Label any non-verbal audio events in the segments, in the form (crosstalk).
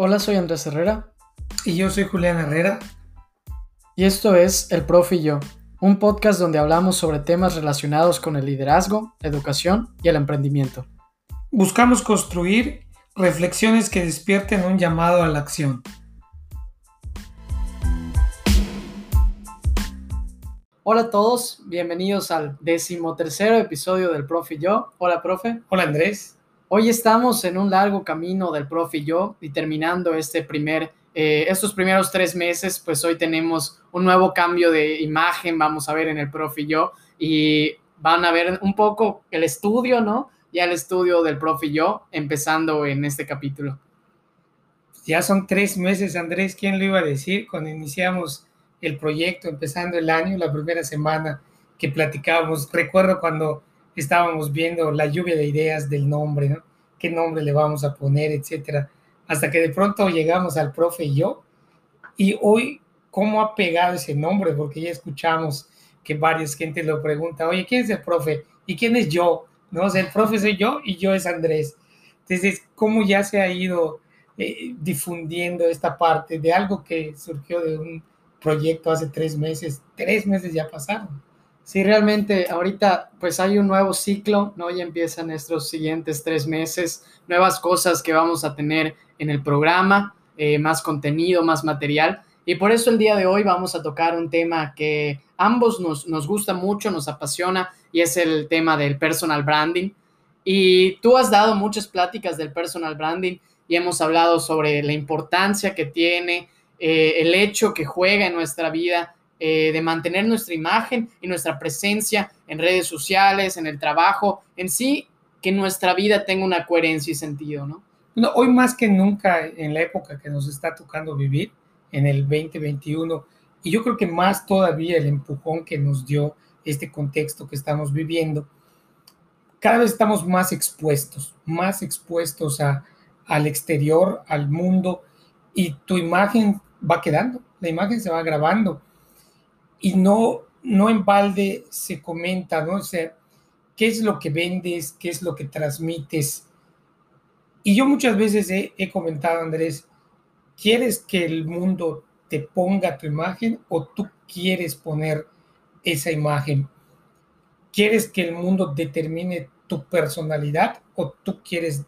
Hola, soy Andrés Herrera. Y yo soy Julián Herrera. Y esto es El Profe y yo, un podcast donde hablamos sobre temas relacionados con el liderazgo, educación y el emprendimiento. Buscamos construir reflexiones que despierten un llamado a la acción. Hola a todos, bienvenidos al decimotercero episodio del Profe y yo. Hola, profe. Hola, Andrés. Hoy estamos en un largo camino del profe y terminando este primer, eh, estos primeros tres meses, pues hoy tenemos un nuevo cambio de imagen, vamos a ver en el profe y yo van a ver un poco el estudio, ¿no? Ya el estudio del profe empezando en este capítulo. Ya son tres meses, Andrés, ¿quién lo iba a decir? Cuando iniciamos el proyecto, empezando el año, la primera semana que platicábamos, recuerdo cuando estábamos viendo la lluvia de ideas del nombre, ¿no? ¿Qué nombre le vamos a poner, etcétera? Hasta que de pronto llegamos al profe y yo. Y hoy, ¿cómo ha pegado ese nombre? Porque ya escuchamos que varias gente lo pregunta, oye, ¿quién es el profe? ¿Y quién es yo? ¿No? O el profe soy yo y yo es Andrés. Entonces, ¿cómo ya se ha ido eh, difundiendo esta parte de algo que surgió de un proyecto hace tres meses? Tres meses ya pasaron. Sí, realmente ahorita pues hay un nuevo ciclo, ¿no? Ya empiezan estos siguientes tres meses, nuevas cosas que vamos a tener en el programa, eh, más contenido, más material. Y por eso el día de hoy vamos a tocar un tema que ambos nos, nos gusta mucho, nos apasiona, y es el tema del personal branding. Y tú has dado muchas pláticas del personal branding y hemos hablado sobre la importancia que tiene, eh, el hecho que juega en nuestra vida eh, de mantener nuestra imagen y nuestra presencia en redes sociales, en el trabajo, en sí, que nuestra vida tenga una coherencia y sentido, ¿no? no hoy más que nunca, en la época que nos está tocando vivir, en el 2021, y yo creo que más todavía el empujón que nos dio este contexto que estamos viviendo, cada vez estamos más expuestos, más expuestos a, al exterior, al mundo, y tu imagen va quedando, la imagen se va grabando y no, no en balde se comenta, ¿no? O sea, ¿qué es lo que vendes? ¿Qué es lo que transmites? Y yo muchas veces he, he comentado, Andrés, ¿quieres que el mundo te ponga tu imagen o tú quieres poner esa imagen? ¿Quieres que el mundo determine tu personalidad o tú quieres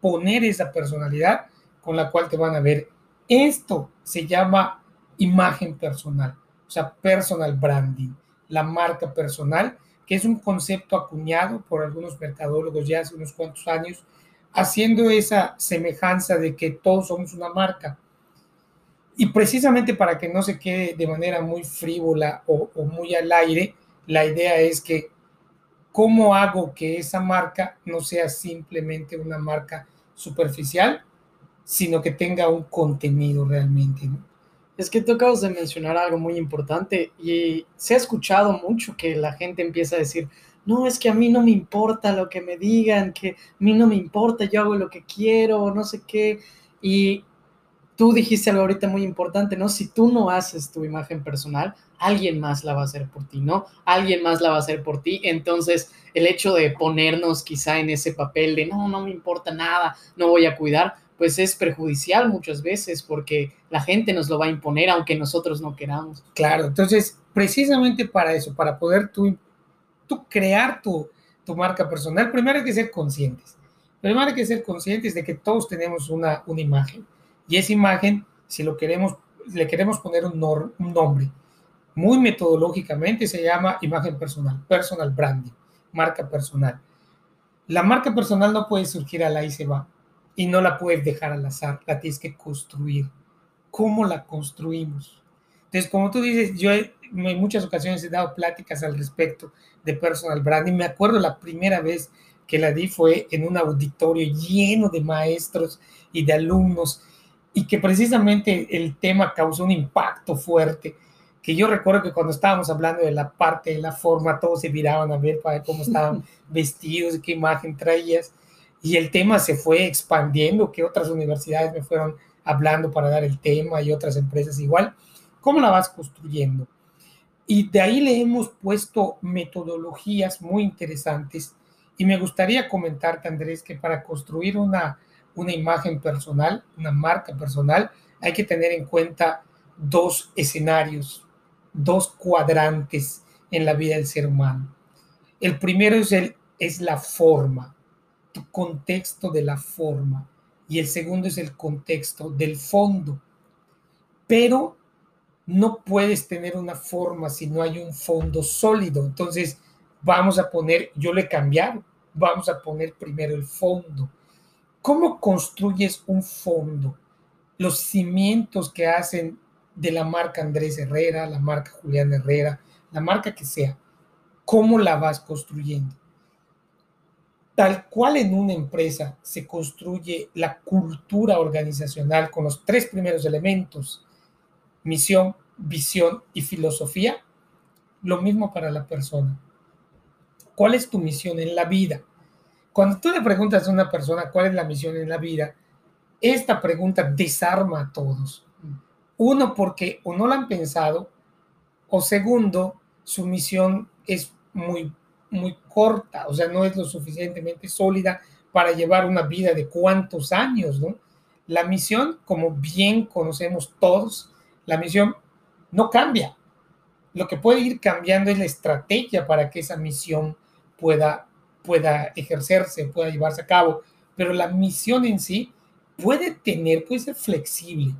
poner esa personalidad con la cual te van a ver? Esto se llama imagen personal o sea, personal branding, la marca personal, que es un concepto acuñado por algunos mercadólogos ya hace unos cuantos años, haciendo esa semejanza de que todos somos una marca. Y precisamente para que no se quede de manera muy frívola o, o muy al aire, la idea es que cómo hago que esa marca no sea simplemente una marca superficial, sino que tenga un contenido realmente. ¿no? Es que tú acabas de mencionar algo muy importante y se ha escuchado mucho que la gente empieza a decir, no, es que a mí no me importa lo que me digan, que a mí no me importa, yo hago lo que quiero, no sé qué. Y tú dijiste algo ahorita muy importante, ¿no? Si tú no haces tu imagen personal, alguien más la va a hacer por ti, ¿no? Alguien más la va a hacer por ti. Entonces, el hecho de ponernos quizá en ese papel de, no, no me importa nada, no voy a cuidar, pues es perjudicial muchas veces porque la gente nos lo va a imponer aunque nosotros no queramos. Claro, entonces precisamente para eso, para poder tú, crear tu, tu marca personal, primero hay que ser conscientes. Primero hay que ser conscientes de que todos tenemos una, una imagen y esa imagen, si lo queremos, le queremos poner un, nombre, muy metodológicamente se llama imagen personal, personal branding, marca personal. La marca personal no puede surgir a la y se y no la puedes dejar al azar, la tienes que construir. ¿Cómo la construimos? Entonces, como tú dices, yo en muchas ocasiones he dado pláticas al respecto de personal branding. Me acuerdo la primera vez que la di fue en un auditorio lleno de maestros y de alumnos y que precisamente el tema causó un impacto fuerte que yo recuerdo que cuando estábamos hablando de la parte de la forma, todos se miraban a ver para cómo estaban (laughs) vestidos, qué imagen traías y el tema se fue expandiendo, que otras universidades me fueron hablando para dar el tema y otras empresas igual. ¿Cómo la vas construyendo? Y de ahí le hemos puesto metodologías muy interesantes y me gustaría comentarte, Andrés, que para construir una una imagen personal, una marca personal, hay que tener en cuenta dos escenarios, dos cuadrantes en la vida del ser humano. El primero es, el, es la forma, tu contexto de la forma, y el segundo es el contexto del fondo. Pero no puedes tener una forma si no hay un fondo sólido. Entonces, vamos a poner, yo le he cambiado, vamos a poner primero el fondo. ¿Cómo construyes un fondo? Los cimientos que hacen de la marca Andrés Herrera, la marca Julián Herrera, la marca que sea, ¿cómo la vas construyendo? Tal cual en una empresa se construye la cultura organizacional con los tres primeros elementos, misión, visión y filosofía, lo mismo para la persona. ¿Cuál es tu misión en la vida? Cuando tú le preguntas a una persona cuál es la misión en la vida, esta pregunta desarma a todos. Uno, porque o no la han pensado, o segundo, su misión es muy, muy corta, o sea, no es lo suficientemente sólida para llevar una vida de cuántos años, ¿no? La misión, como bien conocemos todos, la misión no cambia. Lo que puede ir cambiando es la estrategia para que esa misión pueda, pueda ejercerse, pueda llevarse a cabo. Pero la misión en sí puede tener, puede ser flexible,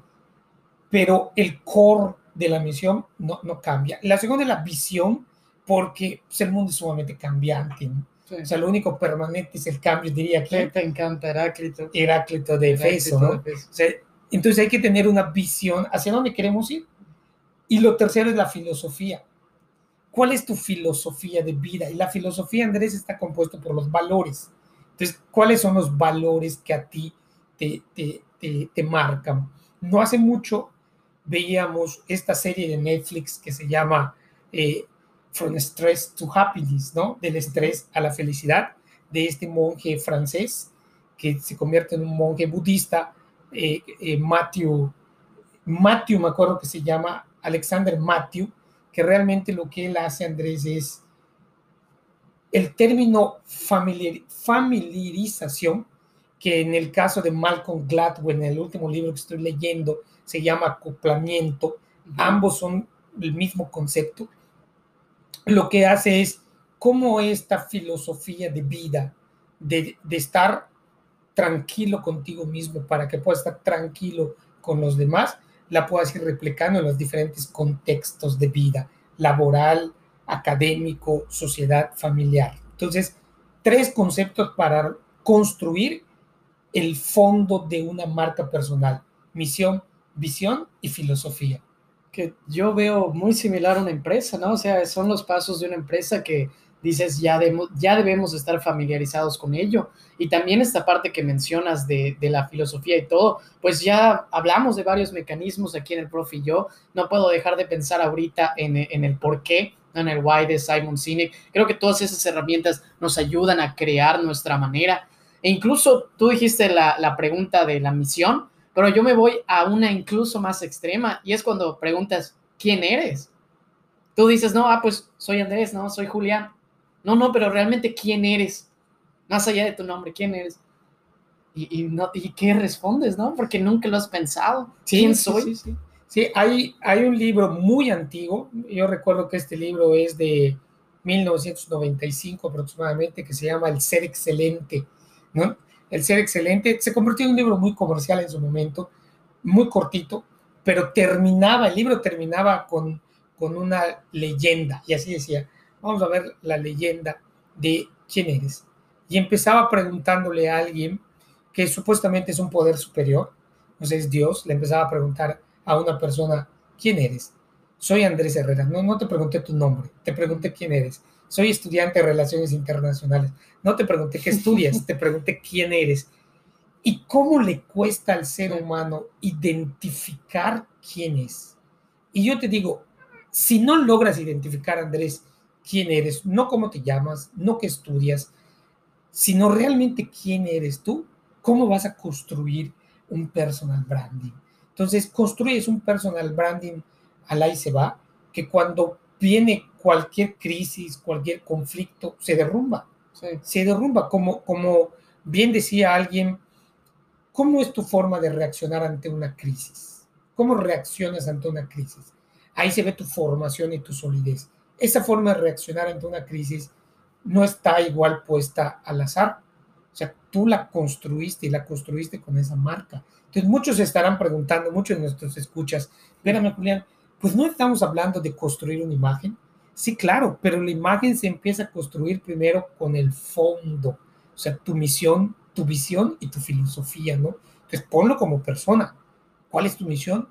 pero el core de la misión no, no cambia. La segunda es la visión, porque pues, el mundo es sumamente cambiante. O sea, lo único permanente es el cambio, diría que. te encanta Heráclito. Heráclito de Efeso, ¿no? entonces hay que tener una visión hacia dónde queremos ir. Y lo tercero es la filosofía. ¿Cuál es tu filosofía de vida? Y la filosofía, Andrés, está compuesto por los valores. Entonces, ¿cuáles son los valores que a ti te, te, te, marcan? No hace mucho veíamos esta serie de Netflix que se llama eh, From Stress to Happiness, ¿no? Del estrés a la felicidad, de este monje francés que se convierte en un monje budista, eh, eh, Matthew, Matthew, me acuerdo que se llama Alexander Matthew, que realmente lo que él hace, Andrés, es el término familiarización, que en el caso de Malcolm Gladwell, en el último libro que estoy leyendo, se llama acoplamiento. Ambos son el mismo concepto. Lo que hace es cómo esta filosofía de vida, de, de estar tranquilo contigo mismo para que puedas estar tranquilo con los demás, la puedas ir replicando en los diferentes contextos de vida, laboral, académico, sociedad, familiar. Entonces, tres conceptos para construir el fondo de una marca personal, misión, visión y filosofía. Que yo veo muy similar a una empresa, ¿no? O sea, son los pasos de una empresa que dices, ya, ya debemos estar familiarizados con ello. Y también esta parte que mencionas de, la filosofía y todo, pues ya hablamos de varios mecanismos aquí en el Prof y yo. No puedo dejar de pensar ahorita en, en el por qué, en el why de Simon Sinek. Creo que todas esas herramientas nos ayudan a crear nuestra manera. E incluso tú dijiste la, la pregunta de la misión, pero yo me voy a una incluso más extrema y es cuando preguntas, ¿quién eres? Tú dices, no, ah, pues soy Andrés, no, soy Julián. No, no, pero realmente quién eres, más allá de tu nombre, quién eres. Y, no, y qué respondes, ¿no? Porque nunca lo has pensado. ¿Quién soy? Sí, sí, hay, hay un libro muy antiguo, yo recuerdo que este libro es de 1995 aproximadamente, que se llama El Ser Excelente, ¿no? El Ser Excelente se convirtió en un libro muy comercial en su momento, muy cortito, pero terminaba, el libro terminaba con, con una leyenda, y así decía, vamos a ver la leyenda de quién eres. Y empezaba preguntándole a alguien que supuestamente es un poder superior, no sé, es Dios, le empezaba a preguntar a una persona, ¿quién eres? Soy Andrés Herrera. No, no te pregunté tu nombre, te pregunté quién eres. Soy estudiante de Relaciones Internacionales. No te pregunté qué estudias, (laughs) te pregunté quién eres. ¿Y cómo le cuesta al ser humano identificar quién es? Y yo te digo, si no logras identificar, Andrés, quién eres, no cómo te llamas, no qué estudias, sino realmente quién eres tú, cómo vas a construir un personal branding. Entonces, construyes un personal branding al ahí se va, que cuando viene cualquier crisis, cualquier conflicto, se derrumba. Se derrumba, como, como bien decía alguien, ¿cómo es tu forma de reaccionar ante una crisis? ¿Cómo reaccionas ante una crisis? Ahí se ve tu formación y tu solidez. Esa forma de reaccionar ante una crisis no está igual puesta al azar. O sea, tú la construiste y la construiste con esa marca. Entonces, muchos estarán preguntando, muchos de nuestros escuchas, espérame, Julián, pues no estamos hablando de construir una imagen. Sí, claro, pero la imagen se empieza a construir primero con el fondo, o sea, tu misión, tu visión y tu filosofía, ¿no? Entonces, ponlo como persona. ¿Cuál es tu misión?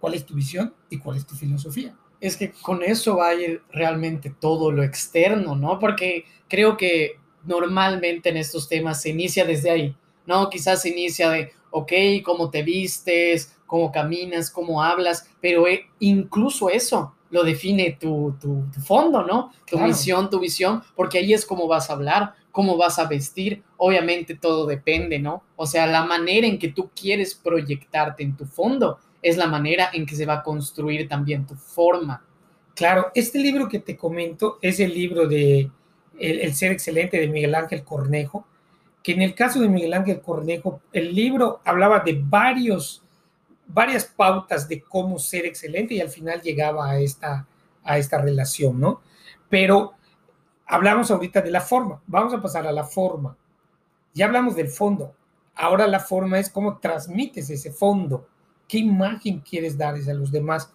¿Cuál es tu visión? ¿Y cuál es tu filosofía? Es que con eso va a ir realmente todo lo externo, ¿no? Porque creo que normalmente en estos temas se inicia desde ahí, ¿no? Quizás se inicia de, ok, cómo te vistes, cómo caminas, cómo hablas, pero eh, incluso eso lo define tu, tu, fondo, ¿no? Tu misión, tu visión, porque ahí es cómo vas a hablar, cómo vas a vestir, obviamente todo depende, ¿no? O sea, la manera en que tú quieres proyectarte en tu fondo es la manera en que se va a construir también tu forma. Claro, este libro que te comento es el libro de el, Ser Excelente de Miguel Ángel Cornejo, que en el caso de Miguel Ángel Cornejo, el libro hablaba de varios, varias pautas de cómo ser excelente y al final llegaba a esta, a esta relación, ¿no? Pero hablamos ahorita de la forma, vamos a pasar a la forma. Ya hablamos del fondo, ahora la forma es cómo transmites ese fondo, qué imagen quieres darles a los demás.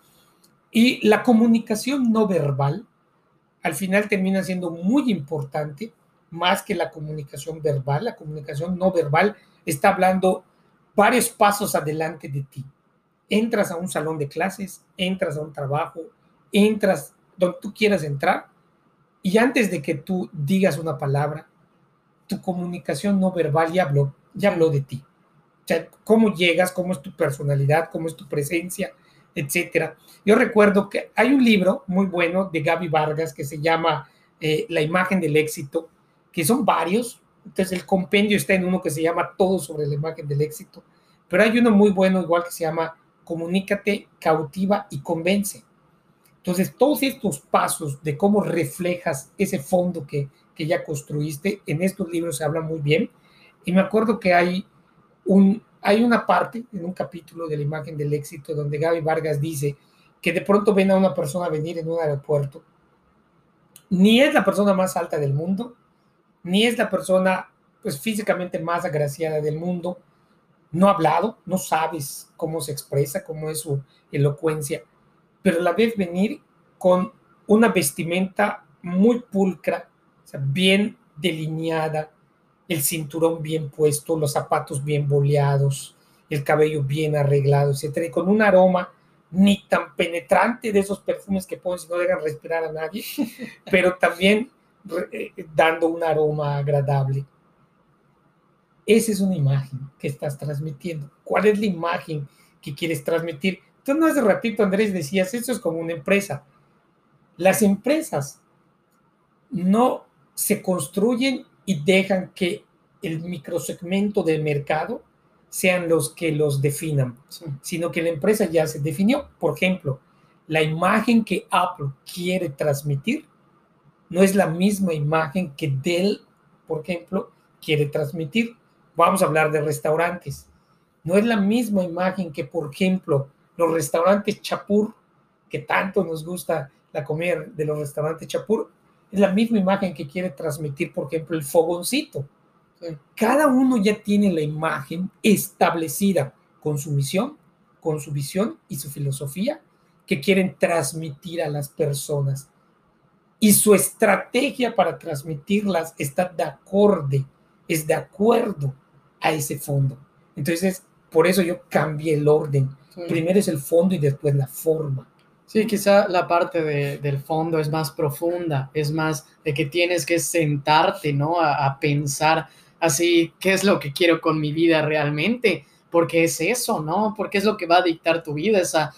Y la comunicación no verbal al final termina siendo muy importante, más que la comunicación verbal. La comunicación no verbal está hablando varios pasos adelante de ti. Entras a un salón de clases, entras a un trabajo, entras donde tú quieras entrar y antes de que tú digas una palabra, tu comunicación no verbal ya habló, ya habló de ti. O sea, cómo llegas, cómo es tu personalidad, cómo es tu presencia, etcétera. Yo recuerdo que hay un libro muy bueno de Gaby Vargas que se llama eh, La imagen del éxito, que son varios. Entonces el compendio está en uno que se llama Todo sobre la imagen del éxito, pero hay uno muy bueno igual que se llama Comunícate, cautiva y convence. Entonces todos estos pasos de cómo reflejas ese fondo que, que ya construiste, en estos libros se habla muy bien. Y me acuerdo que hay un, hay una parte en un capítulo de la imagen del éxito donde Gaby Vargas dice que de pronto ven a una persona venir en un aeropuerto. Ni es la persona más alta del mundo, ni es la persona pues físicamente más agraciada del mundo. No ha hablado, no sabes cómo se expresa, cómo es su elocuencia, pero la ves venir con una vestimenta muy pulcra, bien delineada, el cinturón bien puesto, los zapatos bien boleados, el cabello bien arreglado, etcétera, y con un aroma ni tan penetrante de esos perfumes que ponen si no dejan respirar a nadie, (laughs) pero también eh, dando un aroma agradable. Esa es una imagen que estás transmitiendo. ¿Cuál es la imagen que quieres transmitir? Tú no hace ratito, Andrés, decías, eso es como una empresa. Las empresas no se construyen y dejan que el microsegmento del mercado sean los que los definan, sino que la empresa ya se definió. Por ejemplo, la imagen que Apple quiere transmitir no es la misma imagen que Dell, por ejemplo, quiere transmitir. Vamos a hablar de restaurantes. No es la misma imagen que, por ejemplo, los restaurantes Chapur, que tanto nos gusta la comida de los restaurantes Chapur, es la misma imagen que quiere transmitir, por ejemplo, el fogoncito. Cada uno ya tiene la imagen establecida con su misión, con su visión y su filosofía que quieren transmitir a las personas. Y su estrategia para transmitirlas está de acorde, es de acuerdo a ese fondo. Entonces, por eso yo cambié el orden. Primero es el fondo y después la forma. Sí, quizá la parte del fondo es más profunda, es más de que tienes que sentarte, ¿no? A, pensar así, ¿qué es lo que quiero con mi vida realmente? Porque es eso, ¿no? Porque es lo que va a dictar tu vida, es a,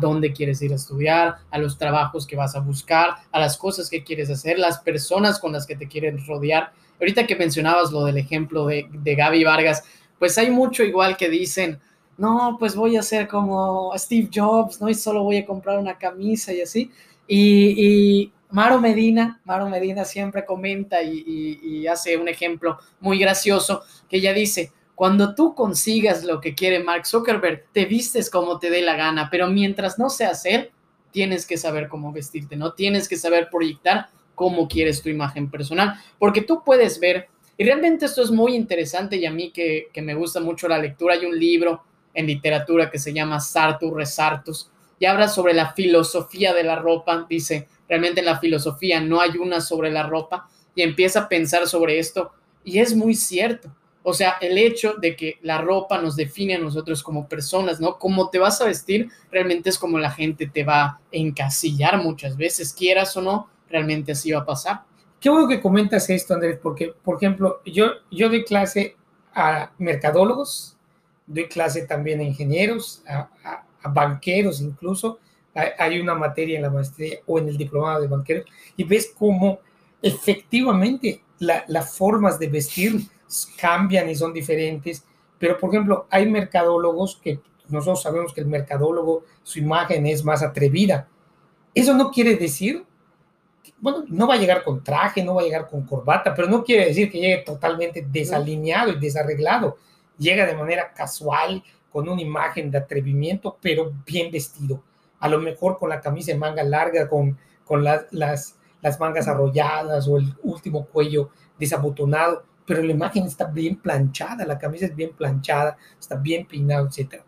dónde quieres ir a estudiar, a los trabajos que vas a buscar, a las cosas que quieres hacer, las personas con las que te quieren rodear. Ahorita que mencionabas lo del ejemplo de, de Gaby Vargas, pues hay mucho igual que dicen, no, pues voy a ser como Steve Jobs, ¿no? Y solo voy a comprar una camisa y así. Y, Maro Medina, Maro Medina siempre comenta y, hace un ejemplo muy gracioso que ella dice, Cuando tú consigas lo que quiere Mark Zuckerberg, te vistes como te dé la gana, pero mientras no sea hacer, tienes que saber cómo vestirte, ¿no? Tienes que saber proyectar cómo quieres tu imagen personal, porque tú puedes ver, y realmente esto es muy interesante y a mí que, me gusta mucho la lectura, hay un libro en literatura que se llama Sartu Resartus y habla sobre la filosofía de la ropa, dice, realmente en la filosofía no hay una sobre la ropa y empieza a pensar sobre esto y es muy cierto. O sea, el hecho de que la ropa nos define a nosotros como personas, ¿no? Cómo te vas a vestir realmente es como la gente te va a encasillar muchas veces, quieras o no, realmente así va a pasar. Qué bueno que comentas esto, Andrés, porque, por ejemplo, yo, yo doy clase a mercadólogos, doy clase también a ingenieros, a, a banqueros incluso. Hay una materia en la maestría o en el diplomado de banqueros y ves cómo efectivamente las formas de vestir cambian y son diferentes. Pero, por ejemplo, hay mercadólogos que nosotros sabemos que el mercadólogo, su imagen es más atrevida. Eso no quiere decir, bueno, no va a llegar con traje, no va a llegar con corbata, pero no quiere decir que llegue totalmente desalineado y desarreglado. Llega de manera casual, con una imagen de atrevimiento, pero bien vestido. A lo mejor con la camisa de manga larga, con, con las, las mangas arrolladas o el último cuello desabotonado, pero la imagen está bien planchada, la camisa es bien planchada, está bien peinado, etc.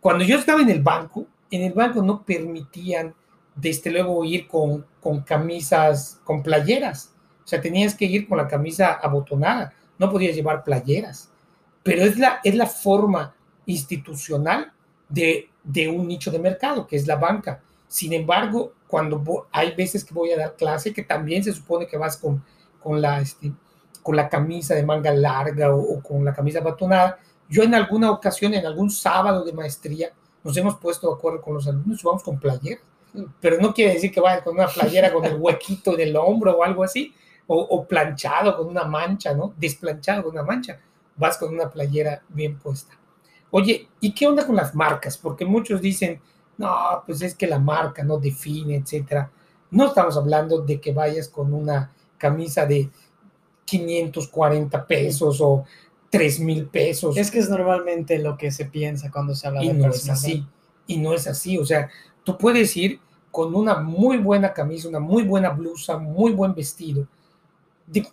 Cuando yo estaba en el banco, en el banco no permitían desde luego ir con, con camisas, con playeras. O sea, tenías que ir con la camisa abotonada, no podías llevar playeras. Pero es la, es la forma institucional de, de un nicho de mercado, que es la banca. Sin embargo, cuando hay veces que voy a dar clase, que también se supone que vas con, con, la, este, con la camisa de manga larga o, con la camisa batonada, yo en alguna ocasión, en algún sábado de maestría, nos hemos puesto de acuerdo con los alumnos vamos con playera. Pero no quiere decir que vaya con una playera con el huequito del hombro o algo así, o, o planchado con una mancha, ¿no? Desplanchado con una mancha. Vas con una playera bien puesta. Oye, ¿y qué onda con las marcas? Porque muchos dicen, no, pues es que la marca no define, etcétera. No estamos hablando de que vayas con una camisa de 540 pesos o 3 mil pesos. Es que es normalmente lo que se piensa cuando se habla y de no es así. Y no es así. O sea, tú puedes ir con una muy buena camisa, una muy buena blusa, muy buen vestido,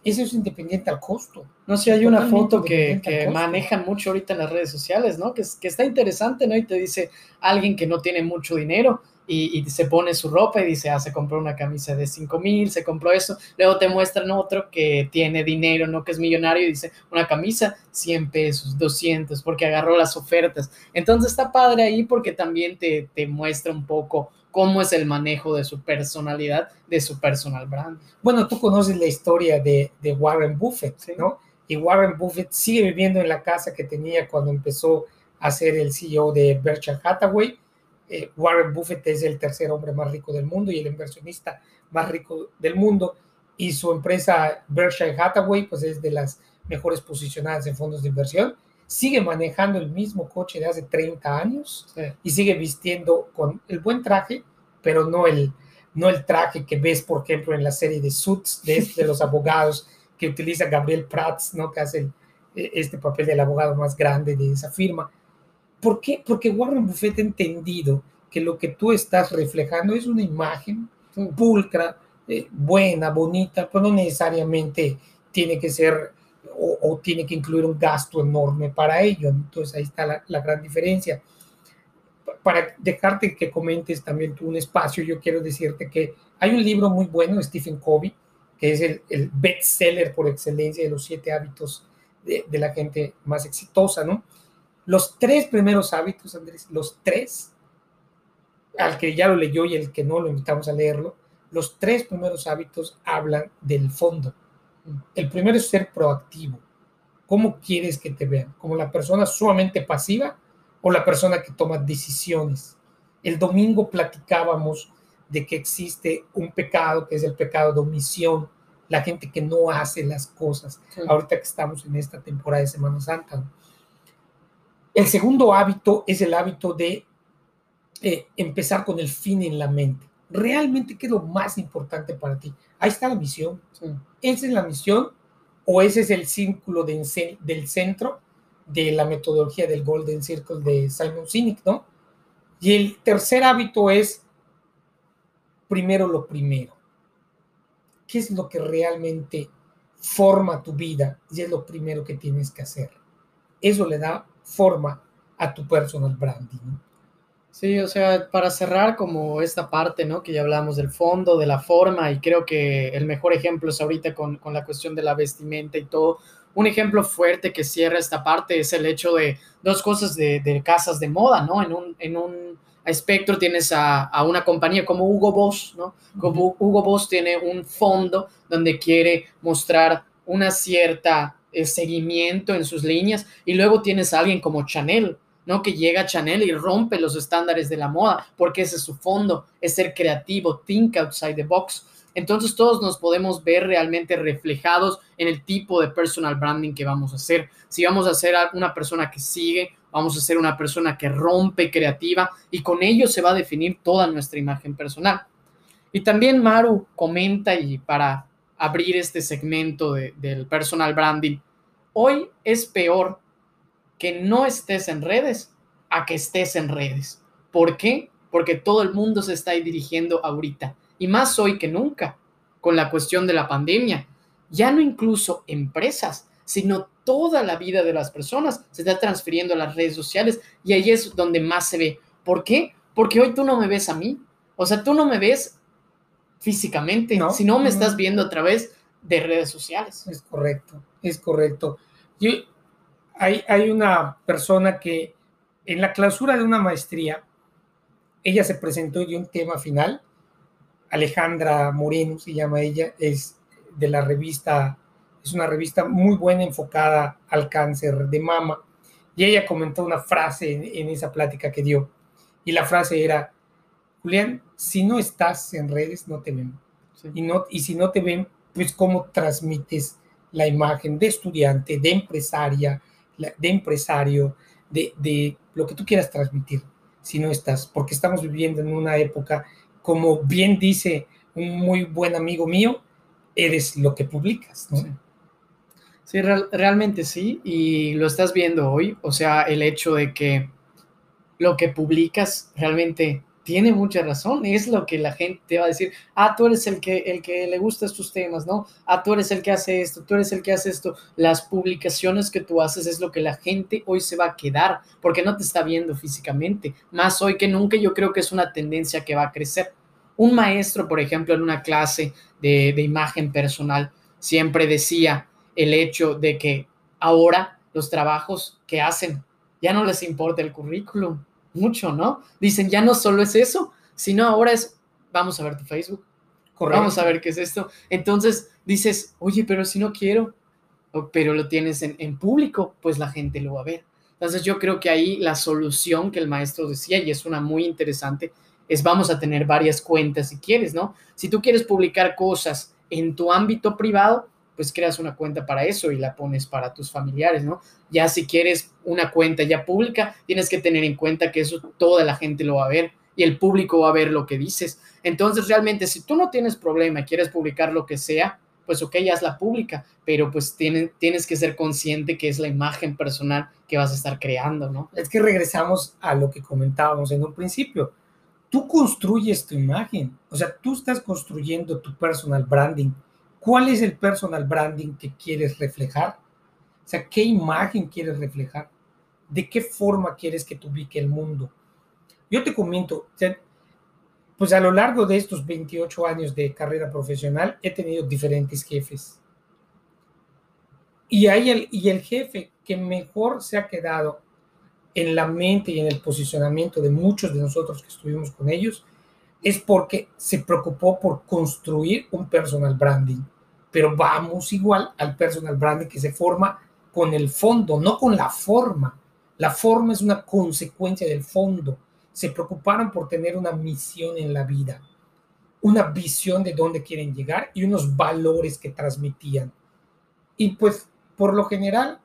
eso es independiente al costo. No sé, hay una foto que, que manejan mucho ahorita en las redes sociales, ¿no? Que, que, está interesante, ¿no? Y te dice alguien que no tiene mucho dinero y, y se pone su ropa y dice, ah, se compró una camisa de 5 mil, se compró eso. Luego te muestran otro que tiene dinero, ¿no? Que es millonario y dice, una camisa, 100 pesos, 200, porque agarró las ofertas. Entonces está padre ahí porque también te, te muestra un poco cómo es el manejo de su personalidad, de su personal brand. Bueno, tú conoces la historia de, de Warren Buffett, ¿no? Y Warren Buffett sigue viviendo en la casa que tenía cuando empezó a ser el CEO de Berkshire Hathaway. Eh, Warren Buffett es el tercer hombre más rico del mundo y el inversionista más rico del mundo. Y su empresa Berkshire Hathaway, pues es de las mejores posicionadas en fondos de inversión sigue manejando el mismo coche de hace 30 años y sigue vistiendo con el buen traje, pero no el, no el traje que ves, por ejemplo, en la serie de Suits de, de los abogados que utiliza Gabriel Prats, ¿no? que hace e, este papel del abogado más grande de esa firma. ¿Por qué? Porque Warren Buffett ha entendido que lo que tú estás reflejando es una imagen pulcra, eh, buena, bonita, pero no necesariamente tiene que ser o, tiene que incluir un gasto enorme para ello. Entonces ahí está la, gran diferencia. Para dejarte que comentes también tú un espacio, yo quiero decirte que hay un libro muy bueno de Stephen Covey, que es el, el bestseller por excelencia de los siete hábitos de, de, la gente más exitosa, ¿no? Los tres primeros hábitos, Andrés, los tres, al que ya lo leyó y el que no lo invitamos a leerlo, los tres primeros hábitos hablan del fondo el primero es ser proactivo. ¿Cómo quieres que te vean? ¿Como la persona sumamente pasiva o la persona que toma decisiones? El domingo platicábamos de que existe un pecado que es el pecado de omisión, la gente que no hace las cosas, ahorita que estamos en esta temporada de Semana Santa. El segundo hábito es el hábito de eh, empezar con el fin en la mente. Realmente, ¿qué es lo más importante para ti? Ahí está la misión. ¿Esa es la misión o ese es el círculo del centro de la metodología del Golden Circle de Simon Sinek, ¿no? Y el tercer hábito es primero lo primero. ¿Qué es lo que realmente forma tu vida? Y es lo primero que tienes que hacer. Eso le da forma a tu personal branding. Sí, o sea, para cerrar como esta parte, ¿no? Que ya hablamos del fondo, de la forma, y creo que el mejor ejemplo es ahorita con, con la cuestión de la vestimenta y todo. Un ejemplo fuerte que cierra esta parte es el hecho de dos cosas de, de casas de moda, ¿no? En un, en un espectro tienes a, a, una compañía como Hugo Boss, ¿no? Como Hugo Boss tiene un fondo donde quiere mostrar una cierta eh, seguimiento en sus líneas y luego tienes a alguien como Chanel, ¿no? Que llega a Chanel y rompe los estándares de la moda, porque ese es su fondo, es ser creativo, think outside the box. Entonces todos nos podemos ver realmente reflejados en el tipo de personal branding que vamos a hacer. Si vamos a ser una persona que sigue, vamos a ser una persona que rompe creativa y con ello se va a definir toda nuestra imagen personal. Y también Maru comenta y para abrir este segmento de, del personal branding, hoy es peor que no estés en redes a que estés en redes. ¿Por qué? Porque todo el mundo se está dirigiendo ahorita, y más hoy que nunca, con la cuestión de la pandemia. Ya no incluso empresas, sino toda la vida de las personas se está transfiriendo a las redes sociales y ahí es donde más se ve. ¿Por qué? Porque hoy tú no me ves a mí. O sea, tú no me ves físicamente, no, sino me estás viendo a través de redes sociales. Es correcto, es correcto. Yo, hay, una persona que en la clausura de una maestría, ella se presentó y dio un tema final. Alejandra Moreno se llama ella, es de la revista, es una revista muy buena enfocada al cáncer de mama. Y ella comentó una frase en, esa plática que dio. Y la frase era, Julián, si no estás en redes, no te ven. Y, no, y si no te ven, pues cómo transmites la imagen de estudiante, de empresaria, de empresario, de, de lo que tú quieras transmitir, si no estás, porque estamos viviendo en una época, como bien dice un muy buen amigo mío, eres lo que publicas. Sí, sí real, realmente sí, y lo estás viendo hoy, o sea, el hecho de que lo que publicas realmente tiene mucha razón, es lo que la gente va a decir, ah, tú eres el que, el que le gusta estos temas, ¿no? Ah, tú eres el que hace esto, tú eres el que hace esto. Las publicaciones que tú haces es lo que la gente hoy se va a quedar, porque no te está viendo físicamente. Más hoy que nunca yo creo que es una tendencia que va a crecer. Un maestro, por ejemplo, en una clase de, de imagen personal, siempre decía el hecho de que ahora los trabajos que hacen ya no les importa el currículum, mucho, ¿no? Dicen, ya no solo es eso, sino ahora es, vamos a ver tu Facebook, Correcto. vamos a ver qué es esto. Entonces dices, oye, pero si no quiero, pero lo tienes en, en, público, pues la gente lo va a ver. Entonces yo creo que ahí la solución que el maestro decía, y es una muy interesante, es vamos a tener varias cuentas si quieres, ¿no? Si tú quieres publicar cosas en tu ámbito privado, pues creas una cuenta para eso y la pones para tus familiares, ¿no? Ya si quieres una cuenta ya pública, tienes que tener en cuenta que eso toda la gente lo va a ver y el público va a ver lo que dices. Entonces, realmente, si tú no tienes problema y quieres publicar lo que sea, pues ok, hazla pública, pero pues tienes, tienes que ser consciente que es la imagen personal que vas a estar creando, ¿no? Es que regresamos a lo que comentábamos en un principio. Tú construyes tu imagen, o sea, tú estás construyendo tu personal branding ¿Cuál es el personal branding que quieres reflejar? O sea, ¿qué imagen quieres reflejar? ¿De qué forma quieres que te ubique el mundo? Yo te comento, pues a lo largo de estos 28 años de carrera profesional he tenido diferentes jefes. Y, hay el, y el jefe que mejor se ha quedado en la mente y en el posicionamiento de muchos de nosotros que estuvimos con ellos es porque se preocupó por construir un personal branding pero vamos igual al personal branding que se forma con el fondo, no con la forma. La forma es una consecuencia del fondo. Se preocuparon por tener una misión en la vida, una visión de dónde quieren llegar y unos valores que transmitían. Y pues, por lo general,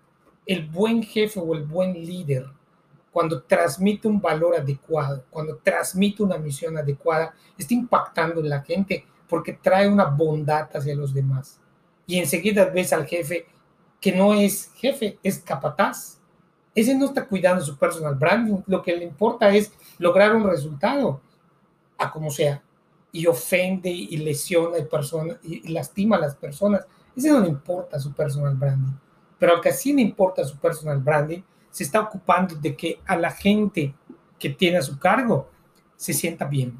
el buen jefe o el buen líder, cuando transmite un valor adecuado, cuando transmite una misión adecuada, está impactando en la gente porque trae una bondad hacia los demás. Y enseguida ves al jefe que no es jefe, es capataz. ese no está cuidando su personal branding, lo que le importa es lograr un resultado, a como sea, y ofende y lesiona y, persona, y lastima a las personas. Ese no le importa su personal branding, pero al que sí le importa su personal branding, se está ocupando de que a la gente que tiene a su cargo se sienta bien,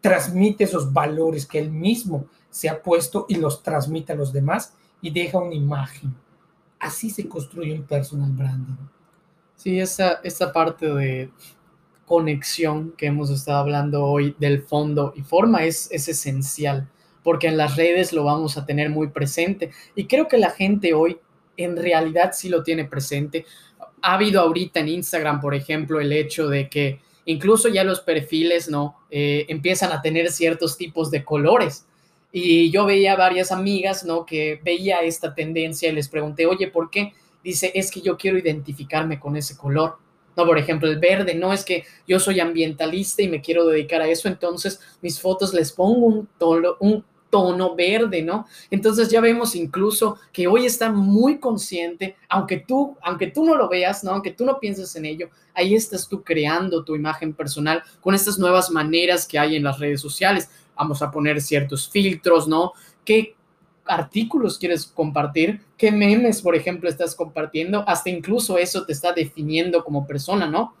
transmite esos valores que él mismo se ha puesto y los transmite a los demás y deja una imagen. Así se construye un personal branding. Sí, esa, esa parte de conexión que hemos estado hablando hoy del fondo y forma es, es esencial, porque en las redes lo vamos a tener muy presente y creo que la gente hoy en realidad sí lo tiene presente. Ha habido ahorita en Instagram, por ejemplo, el hecho de que incluso ya los perfiles, ¿no? Eh, empiezan a tener ciertos tipos de colores. Y yo veía varias amigas, ¿no? Que veía esta tendencia y les pregunté, oye, ¿por qué? Dice, es que yo quiero identificarme con ese color. No, por ejemplo, el verde, no es que yo soy ambientalista y me quiero dedicar a eso, entonces mis fotos les pongo un tono, un tono verde, ¿no? Entonces ya vemos incluso que hoy está muy consciente, aunque tú, aunque tú no lo veas, ¿no? Aunque tú no pienses en ello, ahí estás tú creando tu imagen personal con estas nuevas maneras que hay en las redes sociales. Vamos a poner ciertos filtros, ¿no? ¿Qué artículos quieres compartir? ¿Qué memes, por ejemplo, estás compartiendo? Hasta incluso eso te está definiendo como persona, ¿no?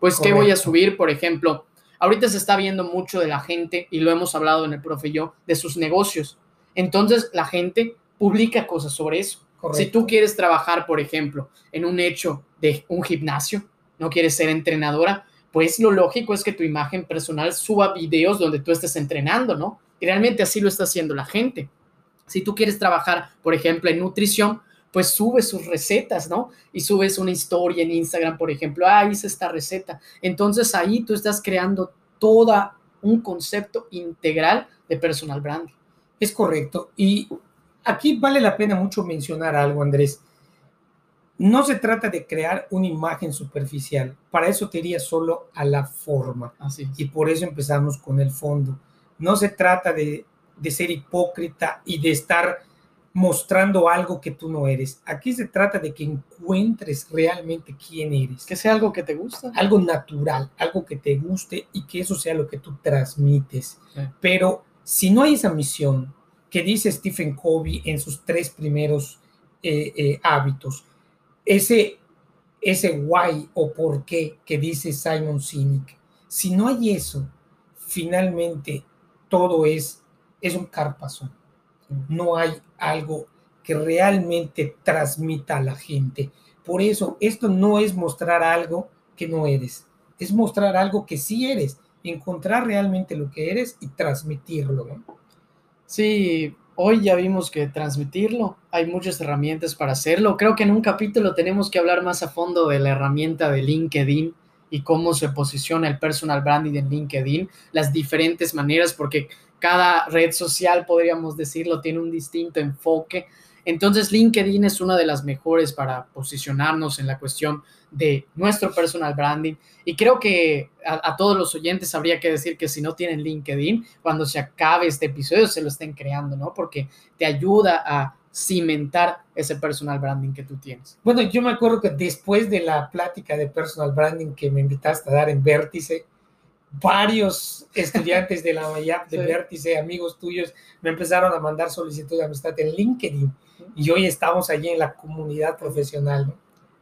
Pues, ¿qué voy a subir, por ejemplo? Ahorita se está viendo mucho de la gente, y lo hemos hablado en el profe yo, de sus negocios. Entonces la gente publica cosas sobre eso. Si tú quieres trabajar, por ejemplo, en un hecho de un gimnasio, no quieres ser entrenadora, pues lo lógico es que tu imagen personal suba videos donde tú estés entrenando, ¿no? Y realmente así lo está haciendo la gente. Si tú quieres trabajar, por ejemplo, en nutrición, pues subes sus recetas, ¿no? Y subes una historia en Instagram, por ejemplo, ah, hice esta receta. Entonces ahí tú estás creando toda un concepto integral de personal branding. Es correcto. Y aquí vale la pena mucho mencionar algo, Andrés. No se trata de crear una imagen superficial. Para eso te iría solo a la forma. Así Y por eso empezamos con el fondo. No se trata de, de ser hipócrita y de estar mostrando algo que tú no eres. Aquí se trata de que encuentres realmente quién eres. Que sea algo que te gusta. Algo natural, algo que te guste y que eso sea lo que tú transmites. Pero si no hay esa misión que dice Stephen Covey en sus tres primeros eh, eh, hábitos, ese, ese why o por qué que dice Simon Sinek, si no hay eso, finalmente todo es, es un carpazo no hay algo que realmente transmita a la gente. Por eso, esto no es mostrar algo que no eres, es mostrar algo que sí eres, encontrar realmente lo que eres y transmitirlo. Sí, hoy ya vimos que transmitirlo, hay muchas herramientas para hacerlo. Creo que en un capítulo tenemos que hablar más a fondo de la herramienta de LinkedIn y cómo se posiciona el personal branding en LinkedIn, las diferentes maneras, porque cada red social, podríamos decirlo, tiene un distinto enfoque. Entonces, LinkedIn es una de las mejores para posicionarnos en la cuestión de nuestro personal branding. Y creo que a, todos los oyentes habría que decir que si no tienen LinkedIn, cuando se acabe este episodio, se lo estén creando, ¿no? Porque te ayuda a cimentar ese personal branding que tú tienes. Bueno, yo me acuerdo que después de la plática de personal branding que me invitaste a dar en Vértice, varios estudiantes de la (laughs) MAYAP de Vértice, amigos tuyos, me empezaron a mandar solicitud de amistad en LinkedIn. Y hoy estamos allí en la comunidad profesional.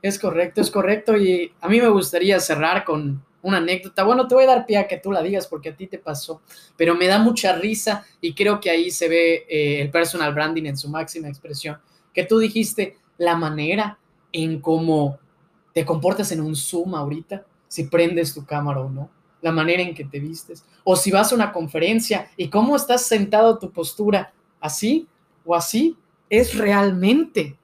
Es correcto, es correcto. Y a mí me gustaría cerrar con una anécdota. Bueno, te voy a dar pie a que tú la digas porque a ti te pasó, pero me da mucha risa y creo que ahí se ve eh, el personal branding en su máxima expresión, que tú dijiste la manera en cómo te comportas en un Zoom ahorita, si prendes tu cámara o no la manera en que te vistes, o si vas a una conferencia y cómo estás sentado tu postura, así o así, es realmente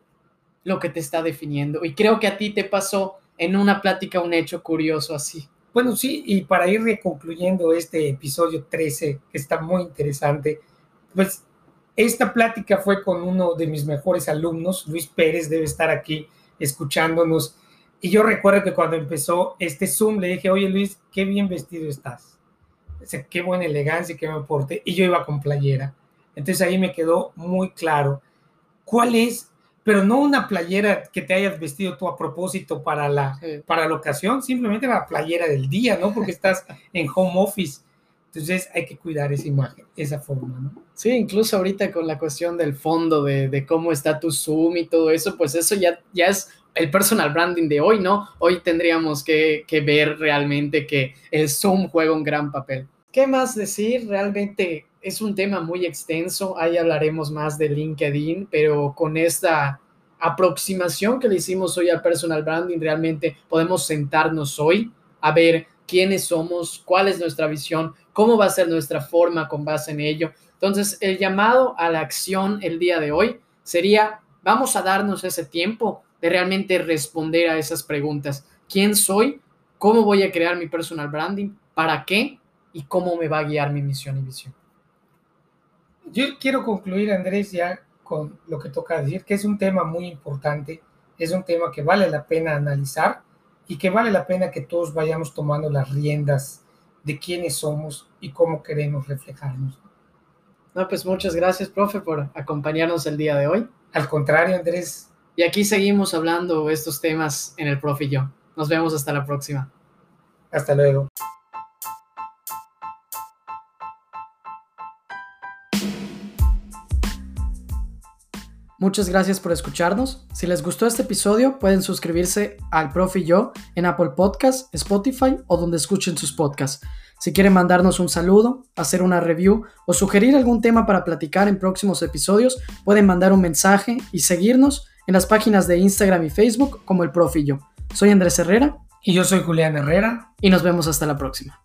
lo que te está definiendo. Y creo que a ti te pasó en una plática un hecho curioso así. Bueno, sí, y para ir concluyendo este episodio 13, que está muy interesante, pues esta plática fue con uno de mis mejores alumnos, Luis Pérez, debe estar aquí escuchándonos y yo recuerdo que cuando empezó este Zoom le dije, oye Luis, qué bien vestido estás. Dice, qué buena elegancia, qué me porte. Y yo iba con playera. Entonces ahí me quedó muy claro cuál es pero no una playera que te hayas vestido tú a propósito para la, para la ocasión, simplemente la playera del día, ¿no? Porque estás en home office. Entonces hay que cuidar esa imagen, esa forma, ¿no? Sí, incluso ahorita con la cuestión del fondo, de, de cómo está tu Zoom y todo eso, pues eso ya, ya es el personal branding de hoy, ¿no? Hoy tendríamos que, ver realmente que el Zoom juega un gran papel. ¿Qué más decir? Realmente es un tema muy extenso, ahí hablaremos más de LinkedIn, pero con esta aproximación que le hicimos hoy al personal branding, realmente podemos sentarnos hoy a ver quiénes somos, cuál es nuestra visión, cómo va a ser nuestra forma con base en ello. Entonces, el llamado a la acción el día de hoy sería, vamos a darnos ese tiempo de realmente responder a esas preguntas. ¿Quién soy? ¿Cómo voy a crear mi personal branding? ¿Para qué? ¿Y cómo me va a guiar mi misión y visión? Yo quiero concluir, Andrés, ya con lo que toca decir, que es un tema muy importante, es un tema que vale la pena analizar y que vale la pena que todos vayamos tomando las riendas de quiénes somos y cómo queremos reflejarnos. No, pues muchas gracias, profe, por acompañarnos el día de hoy. Al contrario, Andrés. Y aquí seguimos hablando estos temas en el profe y yo. Nos vemos hasta la próxima. Hasta luego. Muchas gracias por escucharnos. Si les gustó este episodio, pueden suscribirse al Profe y yo en Apple Podcasts, Spotify o donde escuchen sus podcasts. Si quieren mandarnos un saludo, hacer una review o sugerir algún tema para platicar en próximos episodios, pueden mandar un mensaje y seguirnos en las páginas de Instagram y Facebook como el yo. Soy Andrés Herrera. Y yo soy Julián Herrera. Y nos vemos hasta la próxima.